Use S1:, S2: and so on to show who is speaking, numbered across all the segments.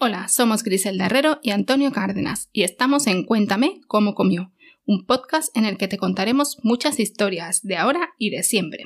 S1: Hola, somos Griselda Herrero y Antonio Cárdenas y estamos en Cuéntame cómo comió, un podcast en el que te contaremos muchas historias de ahora y de siempre.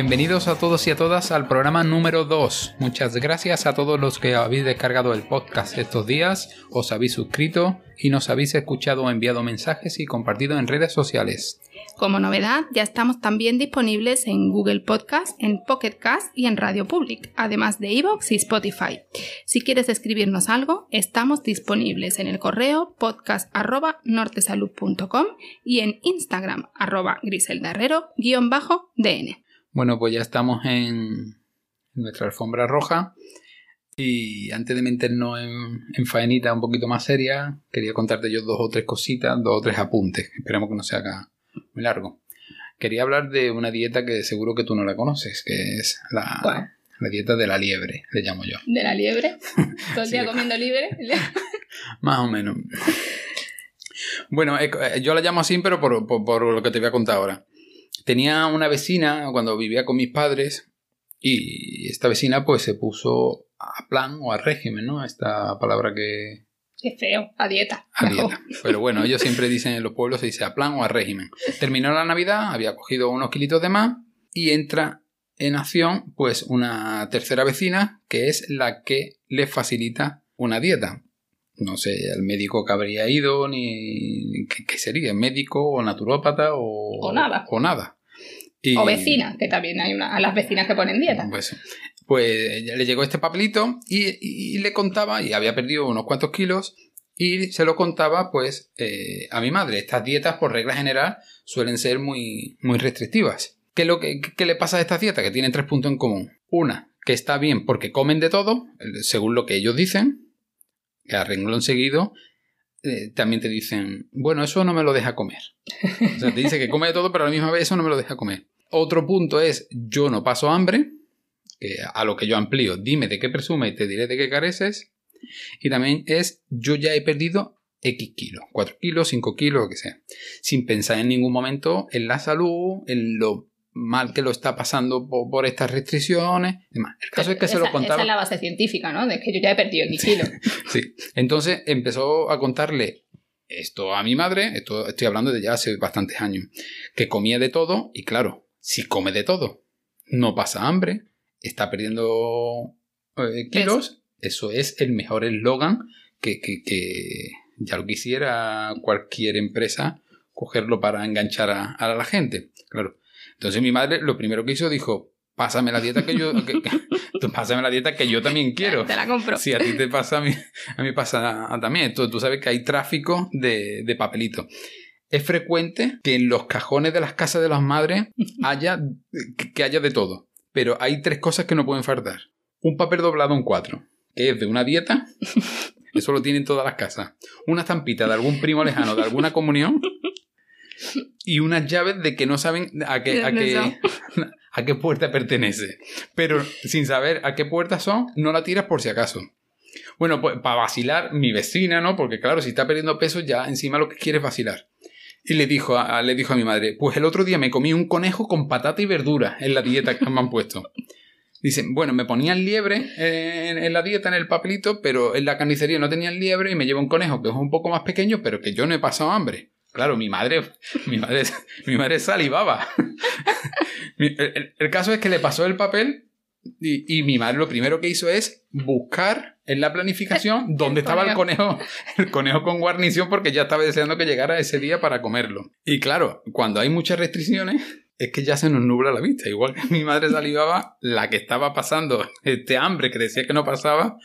S2: Bienvenidos a todos y a todas al programa número 2. Muchas gracias a todos los que habéis descargado el podcast estos días, os habéis suscrito y nos habéis escuchado o enviado mensajes y compartido en redes sociales.
S1: Como novedad, ya estamos también disponibles en Google Podcast, en Pocket Cast y en Radio Public, además de Evox y Spotify. Si quieres escribirnos algo, estamos disponibles en el correo podcast.nortesalud.com y en Instagram arroba griseldarrero-dn.
S2: Bueno, pues ya estamos en nuestra alfombra roja. Y antes de meternos en, en, faenita un poquito más seria, quería contarte yo dos o tres cositas, dos o tres apuntes. Esperemos que no se haga muy largo. Quería hablar de una dieta que seguro que tú no la conoces, que es la, la dieta de la liebre, le llamo yo.
S1: ¿De la liebre? ¿Todo el día comiendo liebre?
S2: más o menos. Bueno, yo la llamo así, pero por, por, por lo que te voy a contar ahora. Tenía una vecina cuando vivía con mis padres y esta vecina pues se puso a plan o a régimen, ¿no? Esta palabra que...
S1: Qué feo, a dieta.
S2: A dieta. Pero bueno, ellos siempre dicen en los pueblos se dice a plan o a régimen. Terminó la Navidad, había cogido unos kilitos de más y entra en acción pues una tercera vecina que es la que le facilita una dieta. No sé, el médico que habría ido, ni qué, sería, médico o naturópata o,
S1: o nada.
S2: O nada.
S1: O vecina, que también hay una, a las vecinas que ponen dieta.
S2: Pues, pues le llegó este papelito y, le contaba, y había perdido unos cuantos kilos, y se lo contaba pues eh, a mi madre. Estas dietas, por regla general, suelen ser muy, muy restrictivas. ¿Qué, lo que, ¿Qué le pasa a estas dietas? Que tienen tres puntos en común. Una, que está bien porque comen de todo, según lo que ellos dicen, que a renglón seguido, eh, también te dicen, bueno, eso no me lo deja comer. O sea, te dice que come de todo, pero a la misma vez eso no me lo deja comer. Otro punto es, yo no paso hambre, que a lo que yo amplío, dime de qué presume y te diré de qué careces. Y también es, yo ya he perdido X kilos, 4 kilos, 5 kilos, lo que sea, sin pensar en ningún momento en la salud, en lo mal que lo está pasando por, estas restricciones. Demás. El caso es que se lo contaba.
S1: Esa es la base científica, ¿no? De que yo ya he perdido X kilos.
S2: sí. Entonces empezó a contarle esto a mi madre, esto estoy hablando de ya hace bastantes años, que comía de todo y claro, si come de todo, no pasa hambre, está perdiendo eh, kilos, eso es el mejor eslogan que, que, ya lo quisiera cualquier empresa cogerlo para enganchar a, la gente. Claro. Entonces mi madre lo primero que hizo dijo, pásame la dieta que yo pásame la dieta que yo también quiero.
S1: Te la compro.
S2: Si a ti te pasa, a mí, a mí pasa también. Tú, tú sabes que hay tráfico de, de papelito es frecuente que en los cajones de las casas de las madres haya que haya de todo. Pero hay tres cosas que no pueden faltar. Un papel doblado en cuatro, que es de una dieta. Eso lo tienen todas las casas. Una estampita de algún primo lejano, de alguna comunión. Y unas llaves de que no saben a qué, a qué, a qué puerta pertenece. Pero sin saber a qué puerta son, no la tiras por si acaso. Bueno, pues para vacilar, mi vecina, ¿no? Porque claro, si está perdiendo peso, ya encima lo que quiere es vacilar. Y le dijo, a, le dijo a mi madre, pues el otro día me comí un conejo con patata y verdura en la dieta que me han puesto. Dice, bueno, me ponían liebre en, la dieta, en el papelito, pero en la carnicería no tenían liebre y me llevo un conejo que es un poco más pequeño, pero que yo no he pasado hambre. Claro, mi madre, mi madre, mi madre salivaba. el, caso es que le pasó el papel y, mi madre lo primero que hizo es buscar en la planificación dónde estaba el conejo, el conejo con guarnición, porque ya estaba deseando que llegara ese día para comerlo. Y claro, cuando hay muchas restricciones, es que ya se nos nubla la vista. Igual que mi madre salivaba, la que estaba pasando este hambre que decía que no pasaba,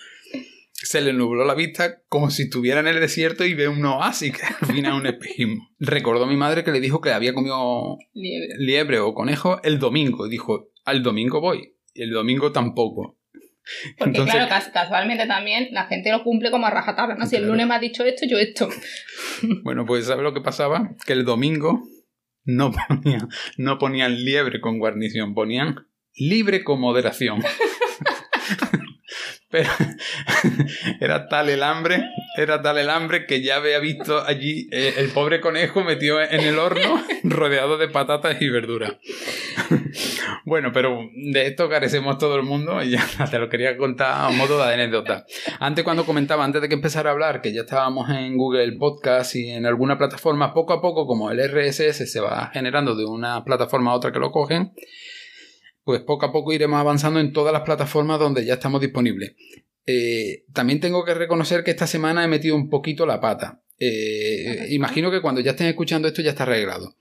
S2: se le nubló la vista como si estuviera en el desierto y ve un oasis, que al final es un espejismo. Recordó a mi madre que le dijo que había comido
S1: liebre.
S2: liebre o conejo el domingo. Y dijo, al domingo voy y el domingo tampoco.
S1: Porque claro, casualmente también la gente lo cumple como a rajatabla, ¿no? Si el lunes me ha dicho esto, yo esto.
S2: Bueno, pues ¿sabes lo que pasaba? Que el domingo no ponían, no ponían liebre con guarnición, ponían libre con moderación. pero era tal el hambre, era tal el hambre que ya había visto allí eh, el pobre conejo metido en el horno rodeado de patatas y verduras. Bueno, pero de esto carecemos todo el mundo y ya te lo quería contar a modo de anécdota. Antes cuando comentaba, antes de que empezara a hablar, que ya estábamos en Google Podcast y en alguna plataforma, poco a poco como el RSS se va generando de una plataforma a otra que lo cogen, pues poco a poco iremos avanzando en todas las plataformas donde ya estamos disponibles. Eh, también tengo que reconocer que esta semana he metido un poquito la pata. Eh, imagino que cuando ya estén escuchando esto ya está arreglado.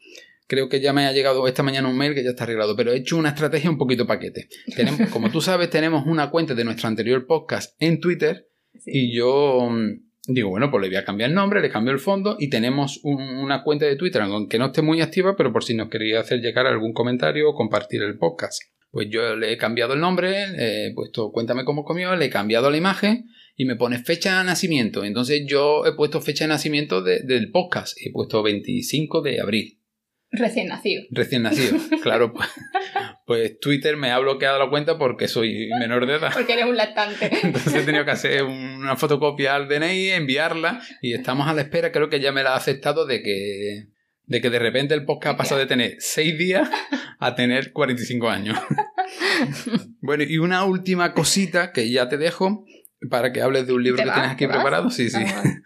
S2: Creo que ya me ha llegado esta mañana un mail que ya está arreglado, pero he hecho una estrategia un poquito paquete. Tenemos, como tú sabes, tenemos una cuenta de nuestro anterior podcast en Twitter y yo mm, digo, bueno, pues le voy a cambiar el nombre, le cambio el fondo y tenemos una cuenta de Twitter, aunque no esté muy activa, pero por si nos quería hacer llegar algún comentario o compartir el podcast. Pues yo le he cambiado el nombre, he puesto cuéntame cómo comió, le he cambiado la imagen y me pone fecha de nacimiento. Entonces yo he puesto fecha de nacimiento del podcast, he puesto 25 de abril.
S1: Recién nacido.
S2: Recién nacido, claro. Pues, pues, Twitter me ha bloqueado la cuenta porque soy menor de edad.
S1: Porque eres un lactante.
S2: Entonces he tenido que hacer una fotocopia al DNI, enviarla y estamos a la espera, creo que ya me la ha aceptado de que de que de repente el podcast ha pasado de tener 6 días a tener 45 años. bueno, y una última cosita que ya te dejo para que hables de un libro que tienes aquí preparado. Sí, sí.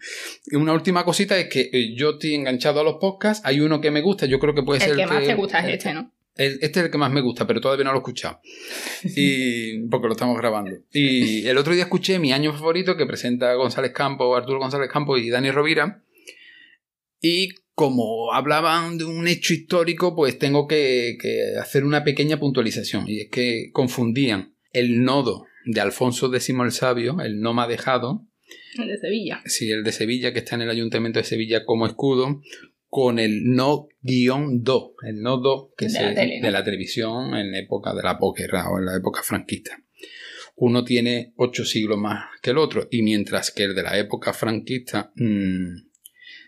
S2: Una última cosita es que eh, yo estoy enganchado a los podcasts. Hay uno que me gusta, yo creo que puede ser
S1: el que más te gusta es este, ¿no?
S2: este es el que más me gusta, pero todavía no lo he escuchado. Y, porque lo estamos grabando. Y el otro día escuché mi año favorito que presenta González Campo, Arturo González Campo y Dani Rovira. Y como hablaban de un hecho histórico, pues tengo que, que hacer una pequeña puntualización. Y es que confundían el nodo de Alfonso X el Sabio, el no ha dejado.
S1: El de Sevilla.
S2: Sí, el de Sevilla, que está en el Ayuntamiento de Sevilla como escudo, con el no guion do, el no do que de, la, de la televisión en la época de la posguerra o en la época franquista. Uno tiene ocho siglos más que el otro, y mientras que el de la época franquista mmm,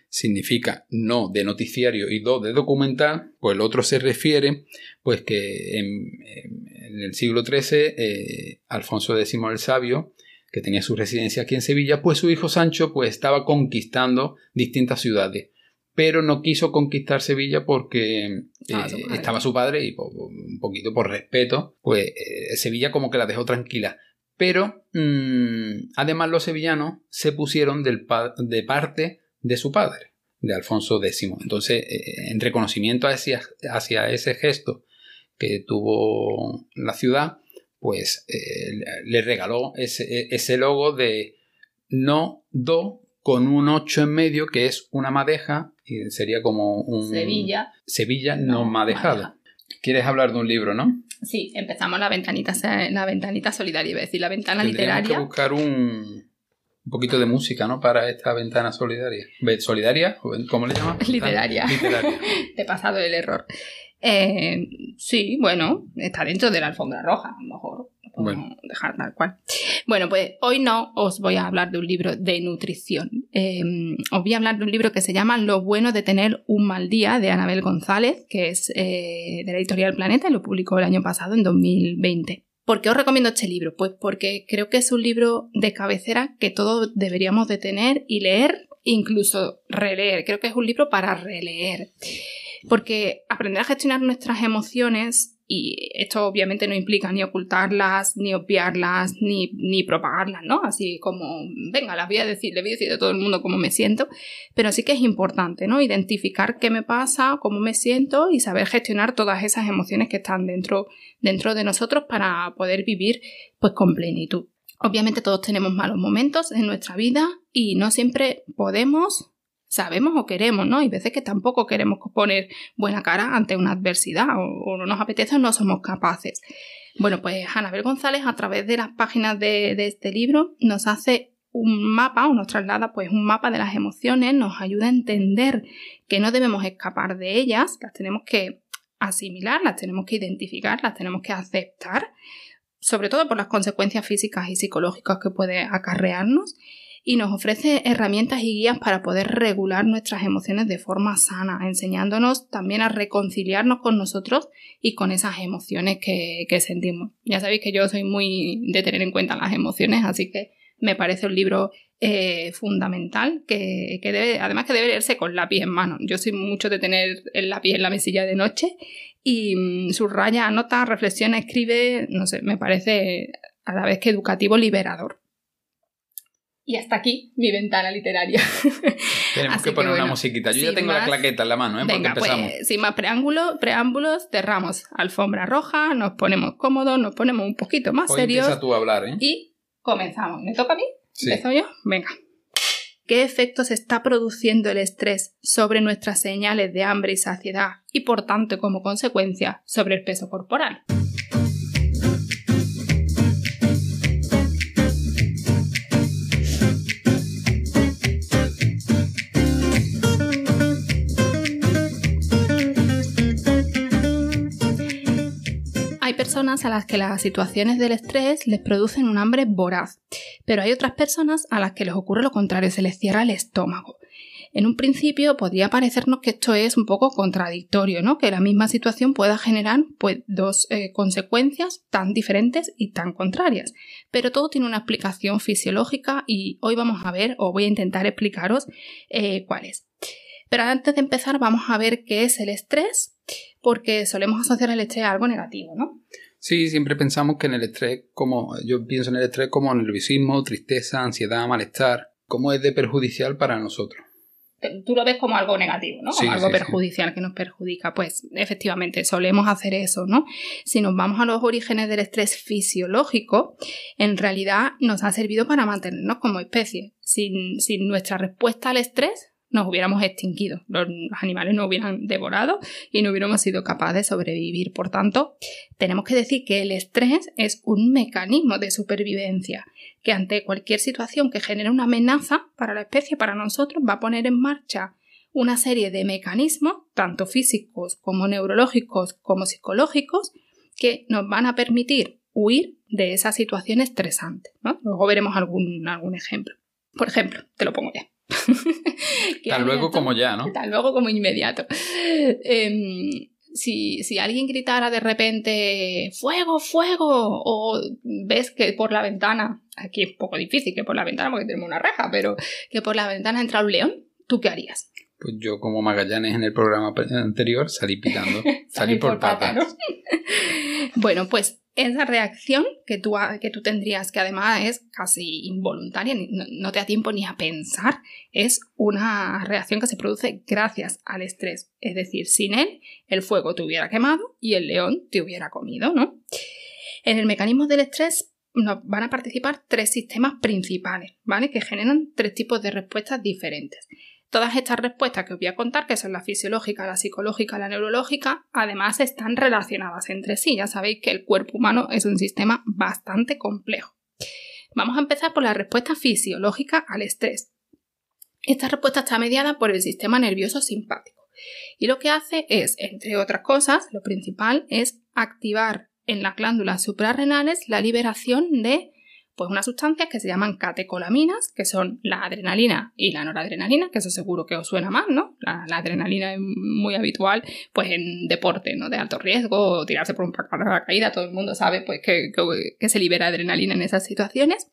S2: significa no de noticiario y do de documental, pues el otro se refiere pues que en, el siglo XIII eh, Alfonso X el Sabio, que tenía su residencia aquí en Sevilla, pues su hijo Sancho pues estaba conquistando distintas ciudades, pero no quiso conquistar Sevilla porque ah, eh, estaba su padre y un poquito por respeto, pues eh, Sevilla como que la dejó tranquila. Pero mm, además los sevillanos se pusieron del de parte de su padre, de Alfonso X. Entonces, eh, en reconocimiento hacia, hacia, ese gesto que tuvo la ciudad, pues eh, le regaló ese, ese, logo de no do con un 8 en medio, que es una madeja, y sería como un...
S1: Sevilla.
S2: Sevilla no, madejada. ¿Quieres hablar de un libro, no?
S1: Sí, empezamos la ventanita, la ventanita solidaria, es decir, la ventana literaria.
S2: que buscar un, un poquito de música, ¿no? Para esta ventana solidaria. ¿Solidaria? ¿Cómo le?
S1: Literaria.
S2: Literaria.
S1: Te he pasado el error. Eh, sí, bueno, está dentro de la alfombra roja, a lo mejor. Bueno. dejar tal cual. Bueno, pues hoy no os voy a hablar de un libro de nutrición. Eh, os voy a hablar de un libro que se llama Lo bueno de tener un mal día de Anabel González, que es eh, de la editorial Planeta y lo publicó el año pasado, en 2020. ¿Por qué os recomiendo este libro? Pues porque creo que es un libro de cabecera que todos deberíamos de tener y leer, incluso releer. Creo que es un libro para releer. Porque aprender a gestionar nuestras emociones y esto obviamente no implica ni ocultarlas, ni obviarlas, ni, ni, propagarlas, ¿no? Así como, venga, las voy a decir, le voy a decir a todo el mundo cómo me siento, pero sí que es importante, ¿no? Identificar qué me pasa, cómo me siento y saber gestionar todas esas emociones que están dentro, dentro de nosotros para poder vivir pues con plenitud. Obviamente todos tenemos malos momentos en nuestra vida y no siempre podemos sabemos o queremos, ¿no? Hay veces que tampoco queremos poner buena cara ante una adversidad o, no nos apetece o no somos capaces. Bueno, pues Anabel González a través de las páginas de, este libro nos hace un mapa o nos traslada pues un mapa de las emociones, nos ayuda a entender que no debemos escapar de ellas, las tenemos que asimilar, las tenemos que identificar, las tenemos que aceptar, sobre todo por las consecuencias físicas y psicológicas que puede acarrearnos y nos ofrece herramientas y guías para poder regular nuestras emociones de forma sana, enseñándonos también a reconciliarnos con nosotros y con esas emociones que, sentimos. Ya sabéis que yo soy muy de tener en cuenta las emociones, así que me parece un libro eh, fundamental que, debe, además que debe leerse con lápiz en mano. Yo soy mucho de tener el lápiz en la mesilla de noche y mm, subraya, anota, reflexiona, escribe, no sé, me parece a la vez que educativo liberador. Y hasta aquí mi ventana literaria.
S2: Tenemos que poner una musiquita. Yo ya tengo la claqueta en la mano, ¿eh?
S1: Venga, pues, sin más preámbulos, preámbulos, cerramos alfombra roja, nos ponemos cómodos, nos ponemos un poquito más Hoy serios.
S2: tú a hablar, ¿eh?
S1: Y comenzamos. ¿Me toca a mí? Sí. ¿Empiezo yo? Venga. ¿Qué efectos está produciendo el estrés sobre nuestras señales de hambre y saciedad y por tanto como consecuencia sobre el peso corporal? A las que las situaciones del estrés les producen un hambre voraz, pero hay otras personas a las que les ocurre lo contrario, se les cierra el estómago. En un principio podría parecernos que esto es un poco contradictorio, ¿no? Que la misma situación pueda generar pues, dos eh, consecuencias tan diferentes y tan contrarias. Pero todo tiene una explicación fisiológica y hoy vamos a ver, o voy a intentar explicaros eh, cuál es. Pero antes de empezar vamos a ver qué es el estrés porque solemos asociar el estrés a algo negativo, ¿no?
S2: Sí, siempre pensamos que en el estrés, como yo pienso en el estrés como nerviosismo, tristeza, ansiedad, malestar, cómo es de perjudicial para nosotros.
S1: Tú lo ves como algo negativo, ¿no? Como algo perjudicial que nos perjudica. Pues efectivamente, solemos hacer eso, ¿no? Si nos vamos a los orígenes del estrés fisiológico, en realidad nos ha servido para mantenernos como especie. Sin, sin nuestra respuesta al estrés, nos hubiéramos extinguido, los animales nos hubieran devorado y no hubiéramos sido capaces de sobrevivir. Por tanto, tenemos que decir que el estrés es un mecanismo de supervivencia que ante cualquier situación que genere una amenaza para la especie, para nosotros, va a poner en marcha una serie de mecanismos, tanto físicos como neurológicos como psicológicos, que nos van a permitir huir de esa situación estresante. Luego veremos algún, algún ejemplo. Por ejemplo, te lo pongo ya.
S2: Tal luego como ya, ¿no?
S1: Tal luego como inmediato. Em, si, alguien gritara de repente fuego, fuego, o ves que por la ventana, aquí es un poco difícil que por la ventana porque tenemos una reja, pero que por la ventana entra un león, ¿tú qué harías?
S2: Pues yo, como Magallanes en el programa anterior, salí pitando, salí por patas.
S1: bueno, pues esa reacción que tú, que tú tendrías, que además es casi involuntaria, no, te da tiempo ni a pensar, es una reacción que se produce gracias al estrés. Es decir, sin él, el fuego te hubiera quemado y el león te hubiera comido, ¿no? En el mecanismo del estrés van a participar tres sistemas principales, ¿vale? Que generan tres tipos de respuestas diferentes. Todas estas respuestas que os voy a contar, que son la fisiológica, la psicológica, la neurológica, además están relacionadas entre sí. Ya sabéis que el cuerpo humano es un sistema bastante complejo. Vamos a empezar por la respuesta fisiológica al estrés. Esta respuesta está mediada por el sistema nervioso simpático y lo que hace es, entre otras cosas, lo principal es activar en las glándulas suprarrenales la liberación de pues unas sustancias que se llaman catecolaminas, que son la adrenalina y la noradrenalina, que eso seguro que os suena más, ¿no? La, adrenalina es muy habitual, pues en deporte, ¿no? De alto riesgo, o tirarse por un caída, todo el mundo sabe, pues, que, se libera adrenalina en esas situaciones.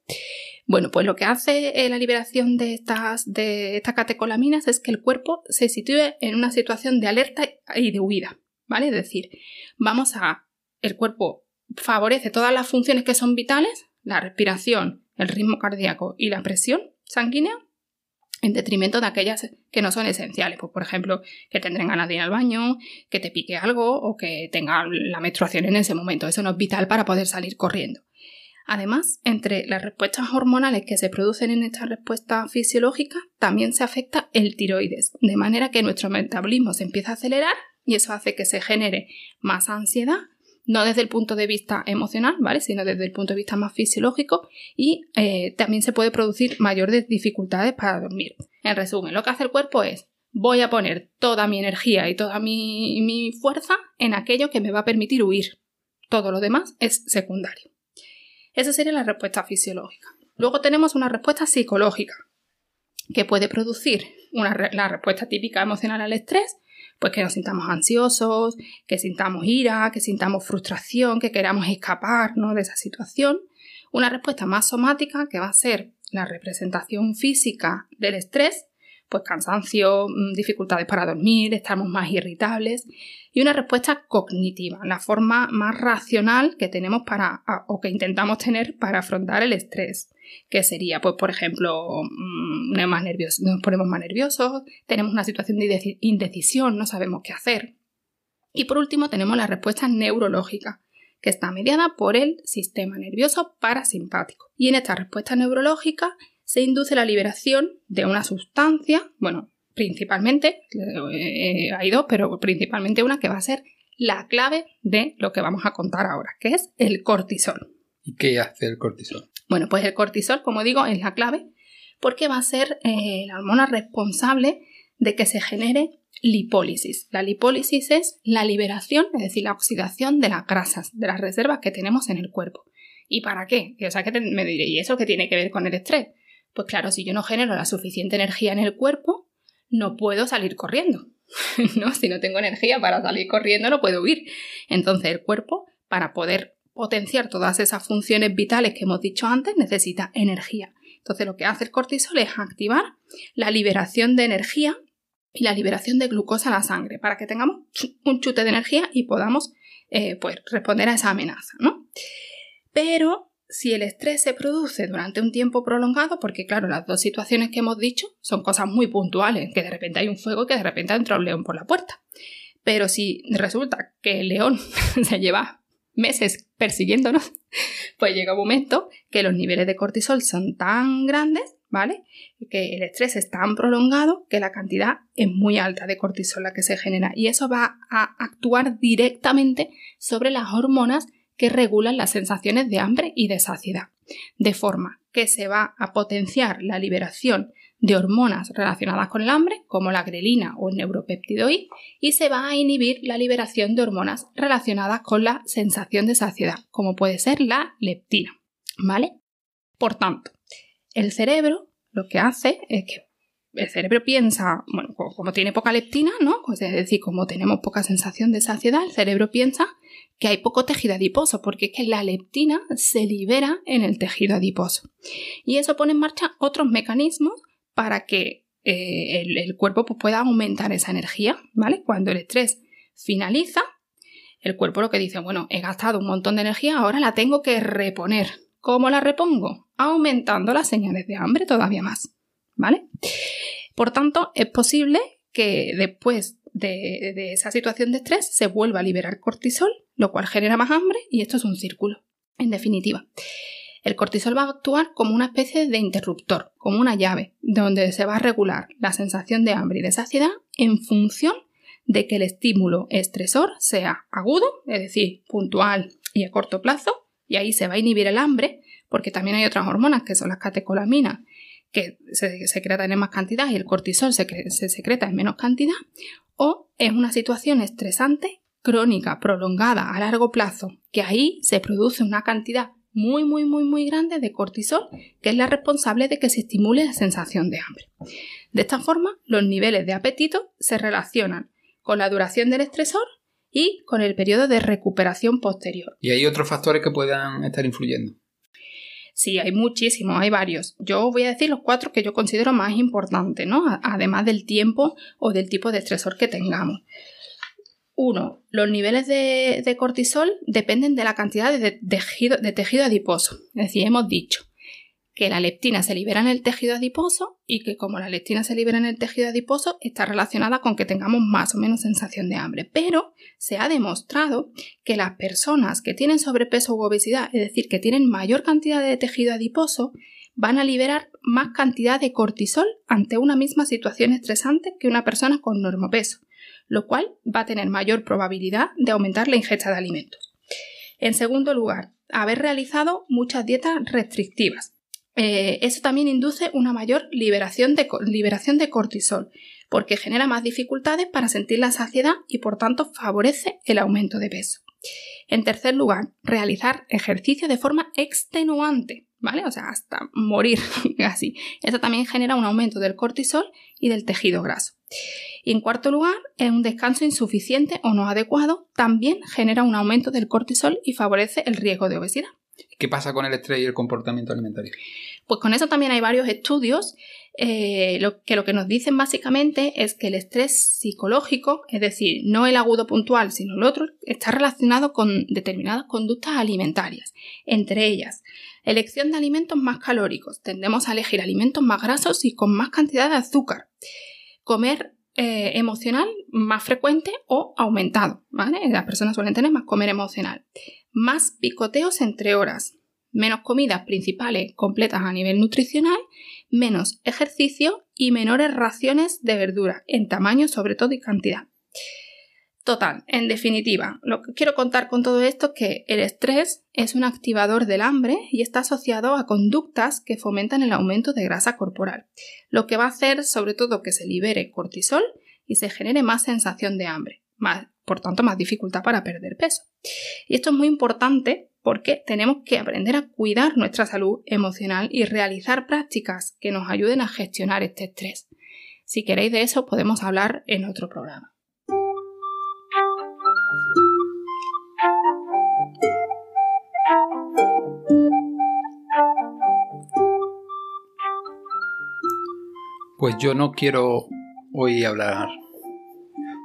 S1: Bueno, pues lo que hace eh, la liberación de estas, de estas catecolaminas es que el cuerpo se sitúe en una situación de alerta y de huida, ¿vale? Es decir, vamos a, el cuerpo favorece todas las funciones que son vitales, la respiración, el ritmo cardíaco y la presión sanguínea en detrimento de aquellas que no son esenciales, pues por ejemplo, que tendrán ganas de ir al baño, que te pique algo o que tenga la menstruación en ese momento. Eso no es vital para poder salir corriendo. Además, entre las respuestas hormonales que se producen en esta respuesta fisiológica, también se afecta el tiroides, de manera que nuestro metabolismo se empieza a acelerar y eso hace que se genere más ansiedad, no desde el punto de vista emocional, ¿vale? Sino desde el punto de vista más fisiológico y eh, también se puede producir mayores dificultades para dormir. En resumen, lo que hace el cuerpo es voy a poner toda mi energía y toda mi, mi fuerza en aquello que me va a permitir huir. Todo lo demás es secundario. Esa sería la respuesta fisiológica. Luego tenemos una respuesta psicológica, que puede producir la respuesta típica emocional al estrés, pues que nos sintamos ansiosos, que sintamos ira, que sintamos frustración, que queramos escapar de esa situación. Una respuesta más somática, que va a ser la representación física del estrés, pues cansancio, mm, dificultades para dormir, estamos más irritables. Y una respuesta cognitiva, la forma más racional que tenemos para, o que intentamos tener para afrontar el estrés que sería, pues, por ejemplo, mm, más nos ponemos más nerviosos, tenemos una situación de indecisión, no sabemos qué hacer. Y por último, tenemos la respuesta neurológica, que está mediada por el sistema nervioso parasimpático. Y en esta respuesta neurológica se induce la liberación de una sustancia, bueno, principalmente, eh, hay dos, pero principalmente una que va a ser la clave de lo que vamos a contar ahora, que es el cortisol.
S2: ¿Y qué hace el cortisol?
S1: Bueno, pues el cortisol, como digo, es la clave porque va a ser eh, la hormona responsable de que se genere lipólisis. La lipólisis es la liberación, es decir, la oxidación de las grasas, de las reservas que tenemos en el cuerpo. ¿Y para qué? O sea, que me diré, ¿y eso qué tiene que ver con el estrés? Pues claro, si yo no genero la suficiente energía en el cuerpo, no puedo salir corriendo. ¿no? Si no tengo energía para salir corriendo, no puedo huir. Entonces el cuerpo, para poder potenciar todas esas funciones vitales que hemos dicho antes, necesita energía. Entonces lo que hace el cortisol es activar la liberación de energía y la liberación de glucosa a la sangre para que tengamos un chute de energía y podamos eh, pues, responder a esa amenaza. ¿no? Pero si el estrés se produce durante un tiempo prolongado, porque claro, las dos situaciones que hemos dicho son cosas muy puntuales, que de repente hay un fuego que de repente entra un león por la puerta. Pero si resulta que el león se lleva meses persiguiéndonos, pues llega un momento que los niveles de cortisol son tan grandes, ¿vale? Que el estrés es tan prolongado que la cantidad es muy alta de cortisol la que se genera y eso va a actuar directamente sobre las hormonas que regulan las sensaciones de hambre y de saciedad, de forma que se va a potenciar la liberación de hormonas relacionadas con el hambre, como la grelina o el neuropéptido I, y se va a inhibir la liberación de hormonas relacionadas con la sensación de saciedad, como puede ser la leptina. ¿Vale? Por tanto, el cerebro lo que hace es que el cerebro piensa, bueno, como tiene poca leptina, ¿no? Pues es decir, como tenemos poca sensación de saciedad, el cerebro piensa que hay poco tejido adiposo, porque es que la leptina se libera en el tejido adiposo. Y eso pone en marcha otros mecanismos para que eh, el, cuerpo pues, pueda aumentar esa energía, ¿vale? Cuando el estrés finaliza, el cuerpo lo que dice, bueno, he gastado un montón de energía, ahora la tengo que reponer. ¿Cómo la repongo? Aumentando las señales de hambre todavía más, ¿vale? Por tanto, es posible que después de, esa situación de estrés se vuelva a liberar cortisol, lo cual genera más hambre y esto es un círculo, en definitiva. El cortisol va a actuar como una especie de interruptor, como una llave, donde se va a regular la sensación de hambre y de saciedad en función de que el estímulo estresor sea agudo, es decir, puntual y a corto plazo, y ahí se va a inhibir el hambre, porque también hay otras hormonas que son las catecolaminas, que se secretan en más cantidad y el cortisol se, se secreta en menos cantidad, o es una situación estresante, crónica, prolongada, a largo plazo, que ahí se produce una cantidad muy, muy, muy, muy grande de cortisol, que es la responsable de que se estimule la sensación de hambre. De esta forma, los niveles de apetito se relacionan con la duración del estresor y con el periodo de recuperación posterior.
S2: ¿Y hay otros factores que puedan estar influyendo?
S1: Sí, hay muchísimos, hay varios. Yo voy a decir los cuatro que yo considero más importantes, ¿no? Además del tiempo o del tipo de estresor que tengamos. Uno, los niveles de, cortisol dependen de la cantidad de tejido, de tejido adiposo. Es decir, hemos dicho que la leptina se libera en el tejido adiposo y que como la leptina se libera en el tejido adiposo está relacionada con que tengamos más o menos sensación de hambre. Pero se ha demostrado que las personas que tienen sobrepeso u obesidad, es decir, que tienen mayor cantidad de tejido adiposo, van a liberar más cantidad de cortisol ante una misma situación estresante que una persona con normopeso lo cual va a tener mayor probabilidad de aumentar la ingesta de alimentos. En segundo lugar, haber realizado muchas dietas restrictivas. Eh, eso también induce una mayor liberación de, liberación de cortisol, porque genera más dificultades para sentir la saciedad y por tanto favorece el aumento de peso. En tercer lugar, realizar ejercicio de forma extenuante. ¿vale? O sea, hasta morir así. Esto también genera un aumento del cortisol y del tejido graso. Y en cuarto lugar, un descanso insuficiente o no adecuado también genera un aumento del cortisol y favorece el riesgo de obesidad.
S2: ¿Qué pasa con el estrés y el comportamiento alimentario?
S1: Pues con eso también hay varios estudios eh, lo, que lo que nos dicen básicamente es que el estrés psicológico, es decir, no el agudo puntual, sino el otro, está relacionado con determinadas conductas alimentarias. Entre ellas, elección de alimentos más calóricos. Tendemos a elegir alimentos más grasos y con más cantidad de azúcar. Comer eh, emocional más frecuente o aumentado. Las personas suelen tener más comer emocional. Más picoteos entre horas menos comidas principales completas a nivel nutricional, menos ejercicio y menores raciones de verdura, en tamaño sobre todo y cantidad. Total, en definitiva, lo que quiero contar con todo esto es que el estrés es un activador del hambre y está asociado a conductas que fomentan el aumento de grasa corporal, lo que va a hacer sobre todo que se libere cortisol y se genere más sensación de hambre, por tanto más dificultad para perder peso. Y esto es muy importante porque tenemos que aprender a cuidar nuestra salud emocional y realizar prácticas que nos ayuden a gestionar este estrés. Si queréis de eso podemos hablar en otro programa.
S2: Pues yo no quiero hoy hablar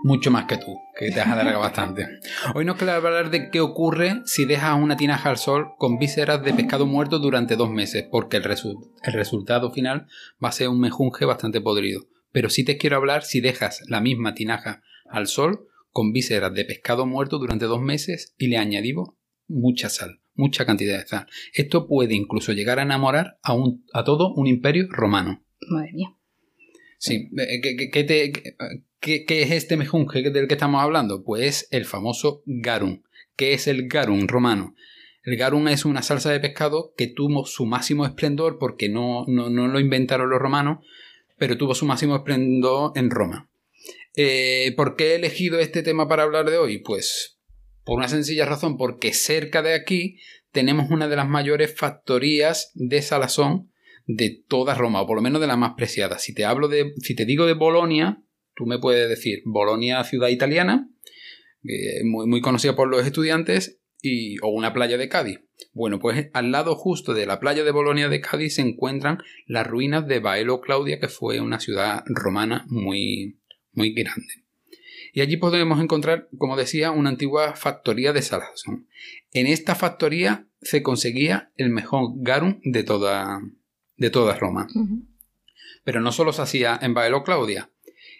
S2: mucho más que tú, que te has alargado bastante. Hoy nos queda hablar de qué ocurre si dejas una tinaja al sol con vísceras de pescado muerto durante dos meses, porque el, el resultado final va a ser un mejunje bastante podrido. Pero sí te quiero hablar si dejas la misma tinaja al sol con vísceras de pescado muerto durante dos meses y le añadimos mucha sal, mucha cantidad de sal. Esto puede incluso llegar a enamorar a, un, a todo un imperio romano.
S1: Madre mía.
S2: Sí, eh, ¿qué, te, ¿Qué, es este mejunje del que estamos hablando? Pues el famoso garum. ¿Qué es el garum romano? El garum es una salsa de pescado que tuvo su máximo esplendor porque no, no, lo inventaron los romanos, pero tuvo su máximo esplendor en Roma. Eh, ¿Por qué he elegido este tema para hablar de hoy? Pues por una sencilla razón, porque cerca de aquí tenemos una de las mayores factorías de salazón de toda Roma, o por lo menos de la más preciada. Si te hablo de, si te digo de Bolonia, Tú me puedes decir Bolonia, ciudad italiana, muy, muy, conocida por los estudiantes, y, o una playa de Cádiz. Bueno, pues al lado justo de la playa de Bolonia de Cádiz se encuentran las ruinas de Baelo Claudia, que fue una ciudad romana muy, muy grande. Y allí podemos encontrar, como decía, una antigua factoría de salazón. En esta factoría se conseguía el mejor garum de toda, de toda Roma. Pero no solo se hacía en Baelo Claudia,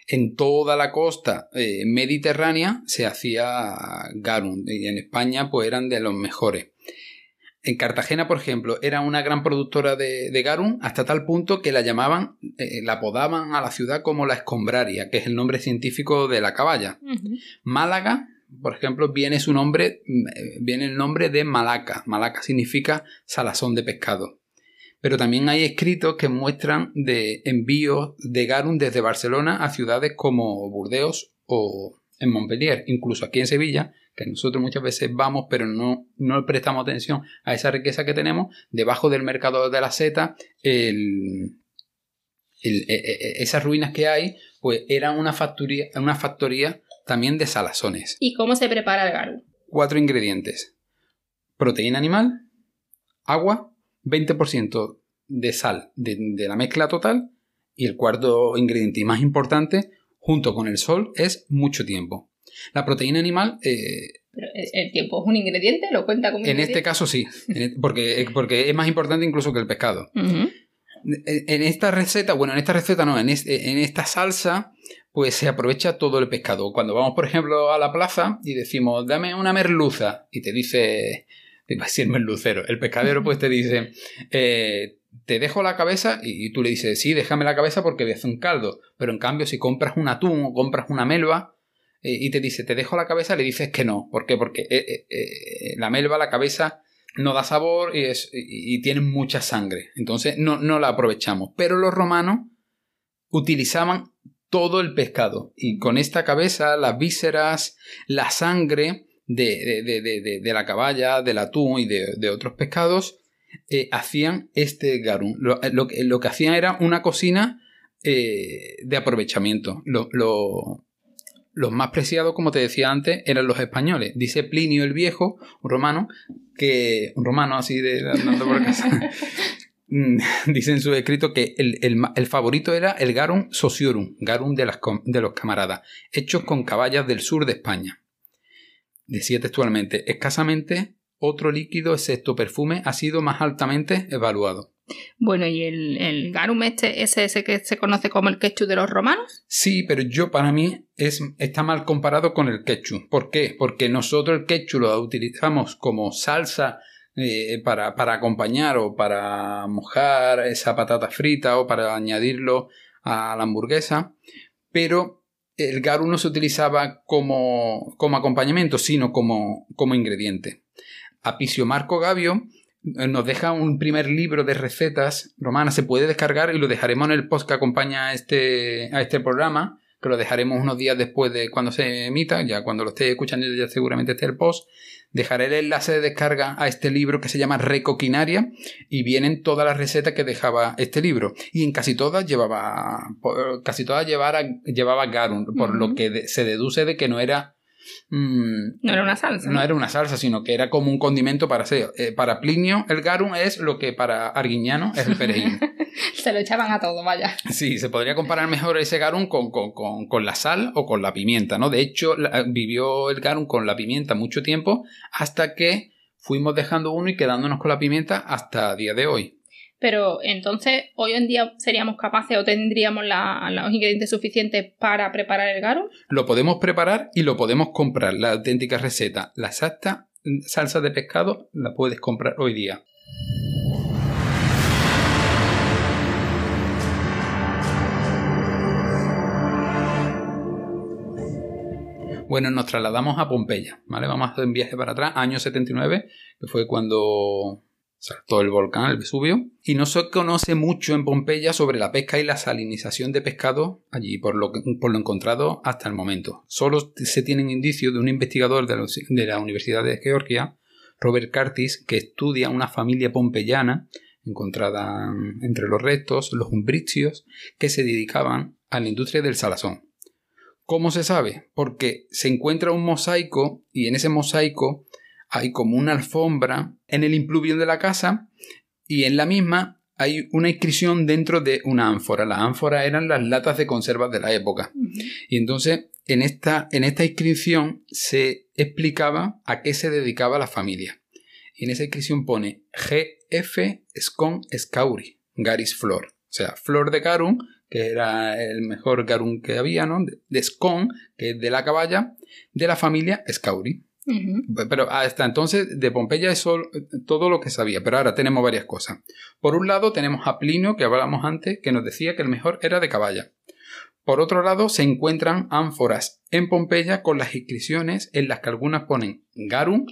S2: en toda la costa eh, mediterránea se hacía garum y en España pues eran de los mejores. En Cartagena, por ejemplo, era una gran productora de, garum hasta tal punto que la llamaban, eh, la apodaban a la ciudad como la escombraria, que es el nombre científico de la caballa. Málaga, por ejemplo, viene su nombre, eh, viene el nombre de Malaca. Malaca significa salazón de pescado pero también hay escritos que muestran de envíos de garum desde Barcelona a ciudades como Burdeos o en Montpellier, incluso aquí en Sevilla, que nosotros muchas veces vamos, pero no, no prestamos atención a esa riqueza que tenemos, debajo del mercado de la seta, el, e, e, e, esas ruinas que hay, pues eran una factoría, una factoría también de salazones.
S1: ¿Y cómo se prepara el garum?
S2: Cuatro ingredientes. Proteína animal, agua, 20% de sal de, la mezcla total y el cuarto ingrediente más importante, junto con el sol, es mucho tiempo. La proteína animal...
S1: Eh, ¿Pero el tiempo es un ingrediente? ¿Lo cuenta como
S2: En este caso sí, porque, porque es más importante incluso que el pescado. En esta receta, bueno, en esta receta no, en, en esta salsa, pues se aprovecha todo el pescado. Cuando vamos, por ejemplo, a la plaza y decimos, dame una merluza, y te dice va a decir lucero. El pescadero pues te dice, eh, te dejo la cabeza y, tú le dices, sí, déjame la cabeza porque voy a hacer un caldo. Pero en cambio, si compras un atún o compras una melva eh, y te dice, te dejo la cabeza, le dices que no. ¿Por qué? Porque eh, la melva, la cabeza no da sabor y, y, tiene mucha sangre. Entonces no, no la aprovechamos. Pero los romanos utilizaban todo el pescado y con esta cabeza, las vísceras, la sangre, de, de, de, de, la caballa, del atún y de, otros pescados, eh, hacían este garum. Lo, lo, lo, que hacían era una cocina eh, de aprovechamiento. Lo, los más preciados, como te decía antes, eran los españoles. Dice Plinio el Viejo, un romano, que. Un romano así de andando por casa. Mm, dice en su escrito que el, favorito era el garum sociorum, garum de, las, de los camaradas, hechos con caballas del sur de España. Decía textualmente, escasamente otro líquido excepto perfume ha sido más altamente evaluado.
S1: Bueno, ¿y el, garum este es ese que se conoce como el ketchup de los romanos?
S2: Sí, pero yo para mí es, está mal comparado con el ketchup. ¿Por qué? Porque nosotros el ketchup lo utilizamos como salsa eh, para, para, acompañar o para mojar esa patata frita o para añadirlo a la hamburguesa, pero el garum no se utilizaba como, como acompañamiento, sino como, como ingrediente. Apicio Marco Gavio eh, nos deja un primer libro de recetas romanas, se puede descargar y lo dejaremos en el post que acompaña a este, a este programa, que lo dejaremos unos días después de cuando se emita, ya cuando lo esté escuchando ya seguramente esté el post. Dejaré el enlace de descarga a este libro que se llama Recoquinaria y vienen todas las recetas que dejaba este libro. Y en casi todas llevaba, casi todas llevaba, llevaba garum, por lo que se deduce de que no era
S1: Mm, no era una salsa.
S2: No, era una salsa, sino que era como un condimento para aseo. Eh, para Plinio, el garum es lo que para Arguiñano es el perejil.
S1: se lo echaban a todo, vaya.
S2: Sí, se podría comparar mejor ese garum con, con, la sal o con la pimienta, ¿no? De hecho, vivió el garum con la pimienta mucho tiempo hasta que fuimos dejando uno y quedándonos con la pimienta hasta día de hoy.
S1: Pero entonces, hoy en día seríamos capaces o tendríamos los ingredientes suficientes para preparar el garum.
S2: Lo podemos preparar y lo podemos comprar. La auténtica receta, la exacta salsa de pescado, la puedes comprar hoy día. Bueno, nos trasladamos a Pompeya, ¿vale? Vamos a hacer un viaje para atrás, año 79, que fue cuando saltó el volcán, el Vesubio, y no se conoce mucho en Pompeya sobre la pesca y la salinización de pescado allí, por lo, por lo encontrado hasta el momento. Solo se tienen indicios de un investigador de la, Universidad de Georgia, Robert Curtis, que estudia una familia pompeyana encontrada entre los restos, los umbricios, que se dedicaban a la industria del salazón. ¿Cómo se sabe? Porque se encuentra un mosaico y en ese mosaico hay como una alfombra en el impluvio de la casa y en la misma hay una inscripción dentro de una ánfora. Las ánforas eran las latas de conservas de la época. Y entonces en esta, en esta inscripción se explicaba a qué se dedicaba la familia. Y en esa inscripción pone GF Scon Scauri, Garis Flor. O sea, flor de garum, que era el mejor garum que había, ¿no? De Scon, que es de la caballa, de la familia Scauri. Pero hasta entonces de Pompeya es todo lo que sabía, pero ahora tenemos varias cosas. Por un lado tenemos a Plinio, que hablábamos antes, que nos decía que el mejor era de caballa. Por otro lado se encuentran ánforas en Pompeya con las inscripciones en las que algunas ponen garum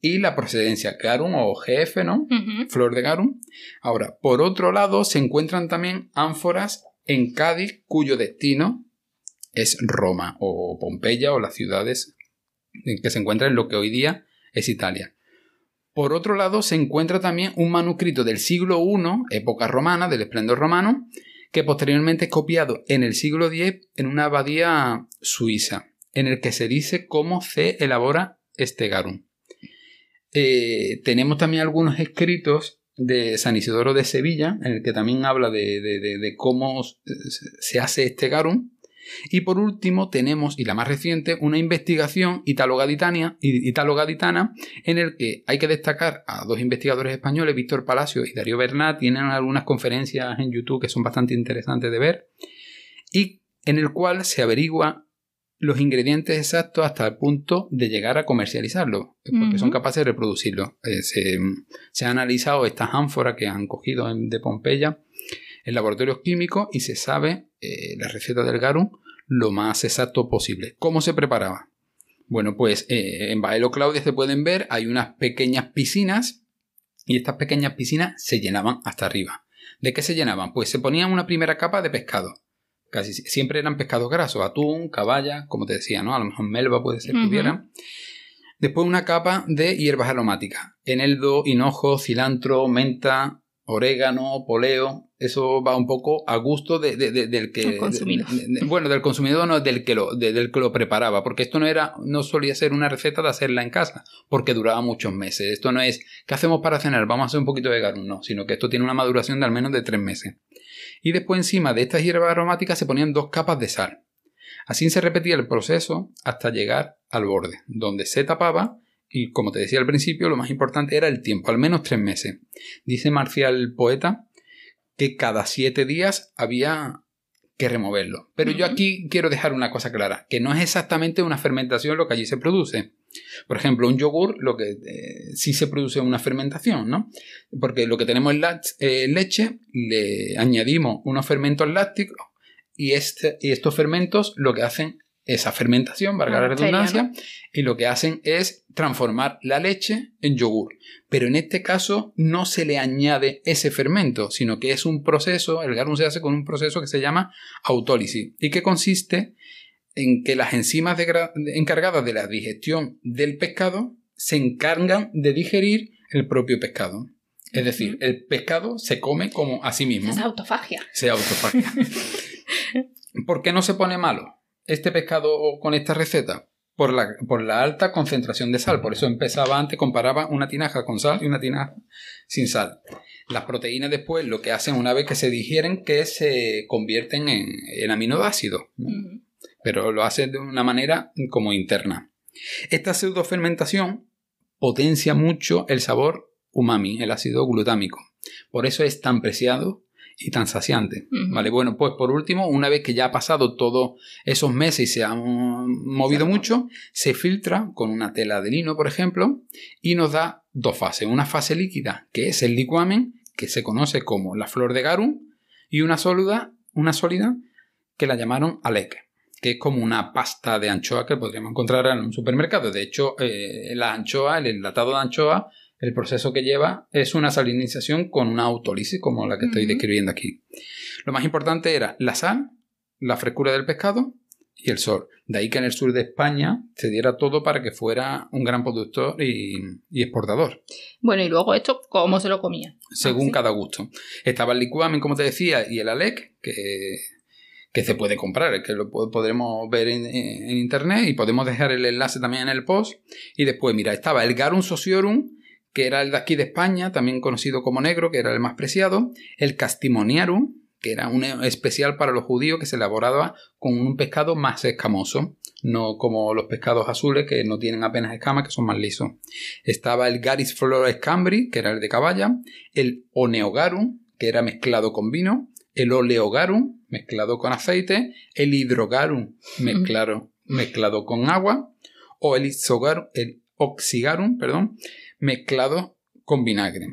S2: y la procedencia garum o GF, ¿no? Flor de garum. Ahora, por otro lado se encuentran también ánforas en Cádiz cuyo destino es Roma o Pompeya o las ciudades que se encuentra en lo que hoy día es Italia. Por otro lado, se encuentra también un manuscrito del siglo I, época romana, del esplendor romano, que posteriormente es copiado en el siglo X en una abadía suiza, en el que se dice cómo se elabora este garum. Eh, tenemos también algunos escritos de San Isidoro de Sevilla, en el que también habla de cómo se hace este garum. Y por último tenemos, y la más reciente, una investigación italo-gaditana en el que hay que destacar a dos investigadores españoles, Víctor Palacio y Darío Bernat, tienen algunas conferencias en YouTube que son bastante interesantes de ver, y en el cual se averigua los ingredientes exactos hasta el punto de llegar a comercializarlo, porque son capaces de reproducirlo. Eh, se, han analizado estas ánforas que han cogido de Pompeya en laboratorios químicos y se sabe eh, la receta del garum lo más exacto posible. ¿Cómo se preparaba? Bueno, pues eh, en Baelo Claudia se pueden ver, hay unas pequeñas piscinas y estas pequeñas piscinas se llenaban hasta arriba. ¿De qué se llenaban? Pues se ponían una primera capa de pescado. Casi siempre eran pescados grasos, atún, caballa, como te decía, ¿no? A lo mejor melva puede ser que hubiera. Después una capa de hierbas aromáticas. Eneldo, hinojo, cilantro, menta, orégano, poleo. Eso va un poco a gusto de, de- de- del que...
S1: consumidor.
S2: bueno, del consumidor no del que, lo, de- del que lo preparaba. Porque esto no era, no solía ser una receta de hacerla en casa. Porque duraba muchos meses. Esto no es, ¿qué hacemos para cenar? Vamos a hacer un poquito de garum. No, sino que esto tiene una maduración de al menos de tres meses. Y después encima de estas hierbas aromáticas se ponían dos capas de sal. Así se repetía el proceso hasta llegar al borde, donde se tapaba y, como te decía al principio, lo más importante era el tiempo, al menos tres meses. Dice Marcial poeta que cada siete días había que removerlo. Pero yo aquí quiero dejar una cosa clara, que no es exactamente una fermentación lo que allí se produce. Por ejemplo, un yogur, lo que eh, sí se produce una fermentación, ¿no? Porque lo que tenemos es eh, leche, le añadimos unos fermentos lácticos y, este, y estos fermentos lo que hacen esa fermentación, valga la
S1: bacteria,
S2: redundancia, y lo que hacen es transformar la leche en yogur. Pero en este caso no se le añade ese fermento, sino que es un proceso, el garum se hace con un proceso que se llama autólisis y que consiste en que las enzimas encargadas de la digestión del pescado se encargan de digerir el propio pescado. Es decir, el pescado se come como a sí mismo.
S1: Es autofagia.
S2: Se autofagia. ¿Por qué no se pone malo este pescado con esta receta? Por la, por la alta concentración de sal. Por eso empezaba antes, comparaba una tinaja con sal y una tinaja sin sal. Las proteínas después lo que hacen una vez que se digieren que se convierten en, en aminoácidos. pero lo hace de una manera como interna. Esta pseudofermentación potencia mucho el sabor umami, el ácido glutámico. Por eso es tan preciado y tan saciante. Vale, bueno, pues por último, una vez que ya ha pasado todos esos meses y se ha movido mucho, se filtra con una tela de lino, por ejemplo, y nos da dos fases. Una fase líquida, que es el licuamen, que se conoce como la flor de garum, y una sólida, una sólida que la llamaron alec, que es como una pasta de anchoa que podríamos encontrar en un supermercado. De hecho, eh, la anchoa, el enlatado de anchoa, el proceso que lleva es una salinización con una autólisis, como la que estoy describiendo aquí. Lo más importante era la sal, la frescura del pescado y el sol. De ahí que en el sur de España se diera todo para que fuera un gran productor y, y exportador
S1: Bueno, y luego esto, ¿cómo se lo comía?
S2: según
S1: Ah, sí.
S2: cada gusto. Estaba el licuamen, como te decía, y el alec, que, que se puede comprar, que lo po- podremos ver en, en internet y podemos dejar el enlace también en el post. Y después, mira, estaba el garum sociorum, que era el de aquí de España, también conocido como negro, que era el más preciado, el castimoniarum, que era un especial para los judíos que se elaboraba con un pescado más escamoso, no como los pescados azules que no tienen apenas escamas, que son más lisos. Estaba el Garis flores cambri, que era el de caballa, el Oneogarum, que era mezclado con vino, el Oleogarum, mezclado con aceite, el Hidrogarum, mezclado, mezclado con agua, o el, Isogarum, el Oxigarum, perdón, mezclado con vinagre.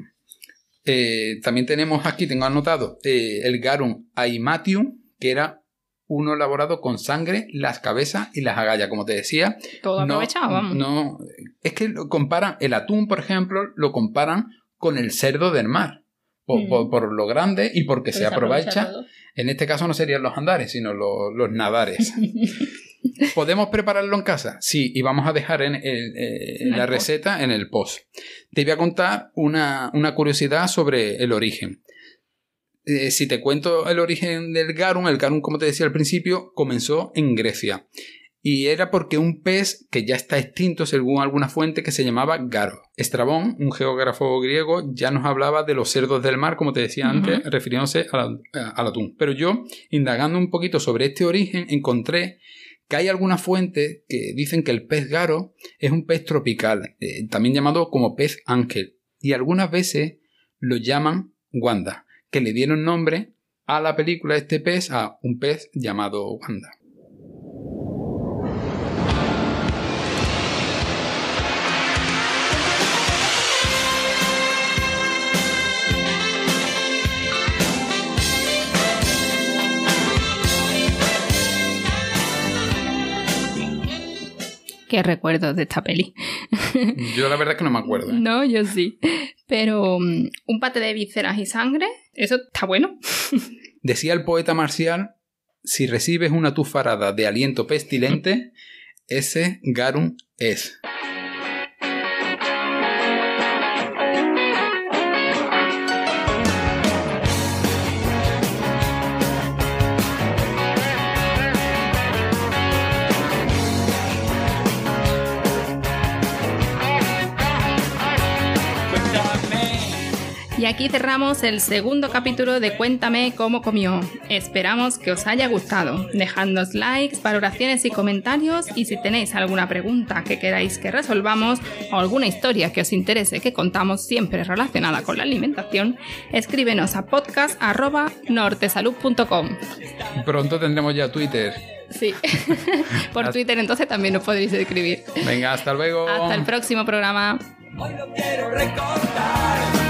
S2: Eh, también tenemos aquí, tengo anotado, eh, el Garum Aimatium, que era uno elaborado con sangre, las cabezas y las agallas, como te decía,
S1: Todo aprovechado, vamos.
S2: no, es que lo comparan, el atún, por ejemplo, lo comparan con el cerdo del mar. Por,
S1: Mm.
S2: por- por lo grande y porque
S1: Pero
S2: se aprovecha. En este caso no serían los andares, sino lo- los nadares. ¿Podemos prepararlo en casa? Sí, y vamos a dejar en, el- eh,
S1: En el
S2: la receta en el post. Te voy a contar una, una curiosidad sobre el origen. Eh, si te cuento el origen del garum, el garum, como te decía al principio, comenzó en Grecia. Y era porque un pez que ya está extinto según alguna fuente que se llamaba Garo. Estrabón, un geógrafo griego, ya nos hablaba de los cerdos del mar, como te decía antes, refiriéndose al, al atún. Pero yo, indagando un poquito sobre este origen, encontré que hay algunas fuentes que dicen que el pez garo es un pez tropical, eh, también llamado como pez ángel, y algunas veces lo llaman Wanda, que le dieron nombre a la película de este pez a un pez llamado Wanda.
S1: Qué recuerdos de esta peli.
S2: Yo la verdad es que no me acuerdo. ¿eh?
S1: No, yo sí. Pero mm, un pate de vísceras y sangre, eso está bueno.
S2: Decía el poeta marcial, si recibes una tufarada de aliento pestilente, ese garum es.
S1: Y aquí cerramos el segundo capítulo de Cuéntame cómo comió. Esperamos que os haya gustado. Dejadnos likes, valoraciones y comentarios y si tenéis alguna pregunta que queráis que resolvamos o alguna historia que os interese que contamos siempre relacionada con la alimentación, escríbenos a podcast.nortesalud.com.
S2: Pronto tendremos ya Twitter.
S1: Sí, por Twitter entonces también nos podréis escribir.
S2: Venga, hasta luego.
S1: Hasta el próximo programa.
S3: Hoy lo quiero recordar.